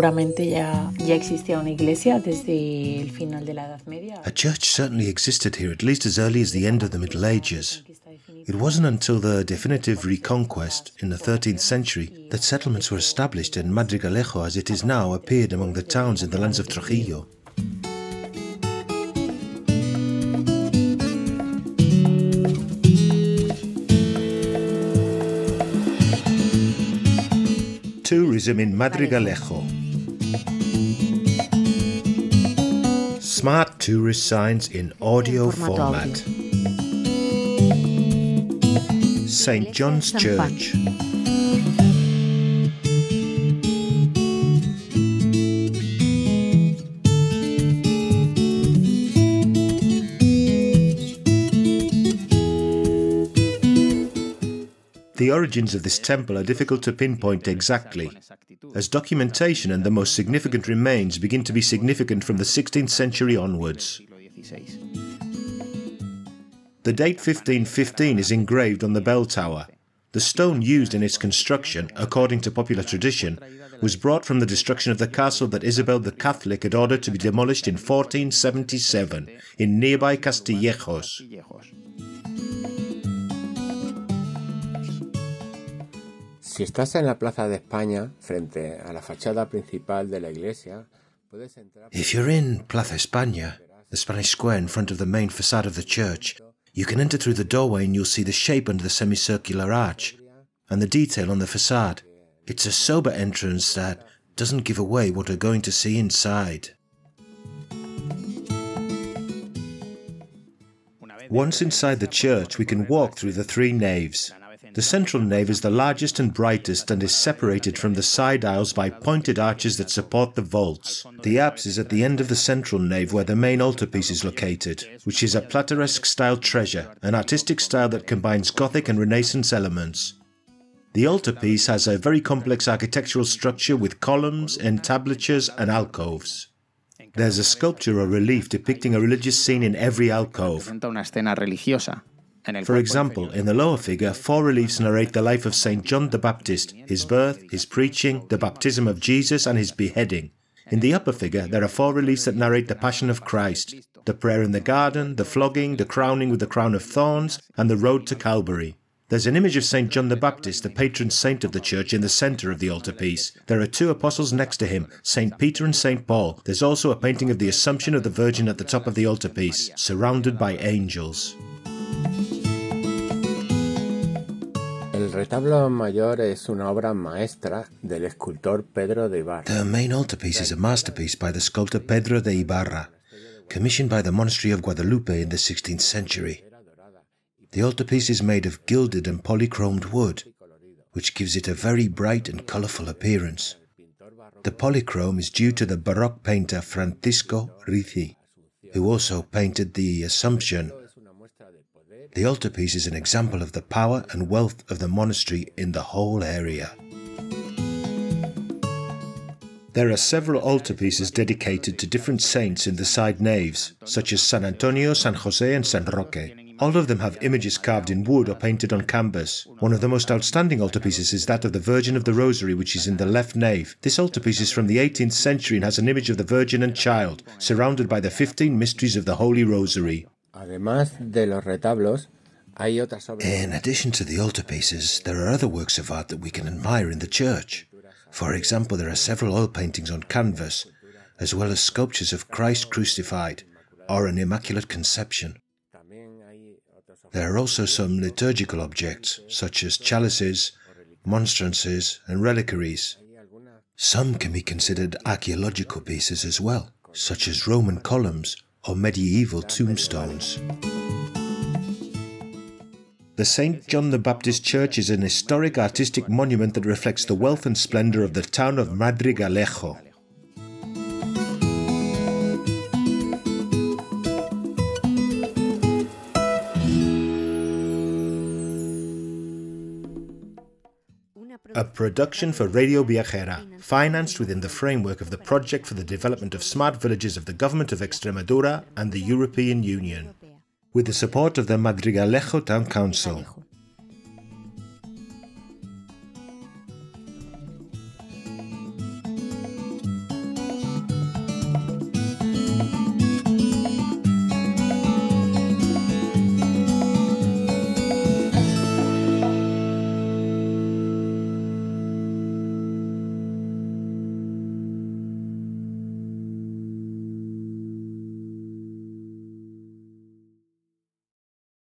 seguramente ya, ya existía una iglesia desde el final de la Edad Media. A church certainly existed here at least as early as the end of the Middle Ages. It wasn't until the definitive reconquest in the 13th century that settlements were established and Madrigalejo as it is now appeared among the towns in the lands of Trujillo. Tourism in Madrigalejo. Smart tourist signs in audio format. St. John's Church. The origins of this temple are difficult to pinpoint exactly, as documentation and the most significant remains begin to be significant from the 16th century onwards. The date 1515 is engraved on the bell tower. The stone used in its construction, according to popular tradition, was brought from the destruction of the castle that Isabel the Catholic had ordered to be demolished in 1477 in nearby Castillejos. Si estás en la Plaza de España, frente a la fachada principal de la iglesia, puedes entrar. If you're in Plaza España, the Spanish square in front of the main facade of the church, you can enter through the doorway and you'll see the shape under the semicircular arch and the detail on the facade. It's a sober entrance that doesn't give away what we're going to see inside. Once inside the church, we can walk through the three naves. The central nave is the largest and brightest and is separated from the side aisles by pointed arches that support the vaults. The apse is at the end of the central nave where the main altarpiece is located, which is a Plateresque style treasure, an artistic style that combines Gothic and Renaissance elements. The altarpiece has a very complex architectural structure with columns, entablatures, and alcoves. There's a sculpture or relief depicting a religious scene in every alcove. Una escena religiosa. For example, in the lower figure, four reliefs narrate the life of St. John the Baptist, his birth, his preaching, the baptism of Jesus, and his beheading. In the upper figure, there are four reliefs that narrate the Passion of Christ, the prayer in the garden, the flogging, the crowning with the crown of thorns, and the road to Calvary. There's an image of St. John the Baptist, the patron saint of the church, in the centre of the altarpiece. There are two apostles next to him, St. Peter and St. Paul. There's also a painting of the Assumption of the Virgin at the top of the altarpiece, surrounded by angels. El retablo mayor es una obra maestra del escultor Pedro de Ibarra. The main altarpiece is a masterpiece by the sculptor Pedro de Ibarra, commissioned by the monastery of Guadalupe in the 16th century. The altarpiece is made of gilded and polychromed wood, which gives it a very bright and colourful appearance. The polychrome is due to the Baroque painter Francisco Ricci, who also painted the Assumption the altarpiece is an example of the power and wealth of the monastery in the whole area. There are several altarpieces dedicated to different saints in the side naves, such as San Antonio, San Jose, and San Roque. All of them have images carved in wood or painted on canvas. One of the most outstanding altarpieces is that of the Virgin of the Rosary, which is in the left nave. This altarpiece is from the 18th century and has an image of the Virgin and Child, surrounded by the 15 mysteries of the Holy Rosary. Además de los retablos, hay otras obras. In addition to the altarpieces, there are other works of art that we can admire in the church. For example, there are several oil paintings on canvas, as well as sculptures of Christ crucified or an Immaculate Conception. There are also some liturgical objects, such as chalices, monstrances, and reliquaries. Some can be considered archaeological pieces as well, such as Roman columns or medieval tombstones. The St. John the Baptist Church is an historic artistic monument that reflects the wealth and splendour of the town of Madrigalejo. A production for Radio Viajera, financed within the framework of the Project for the Development of Smart Villages of the Government of Extremadura and the European Union, with the support of the Madrigalejo Town Council.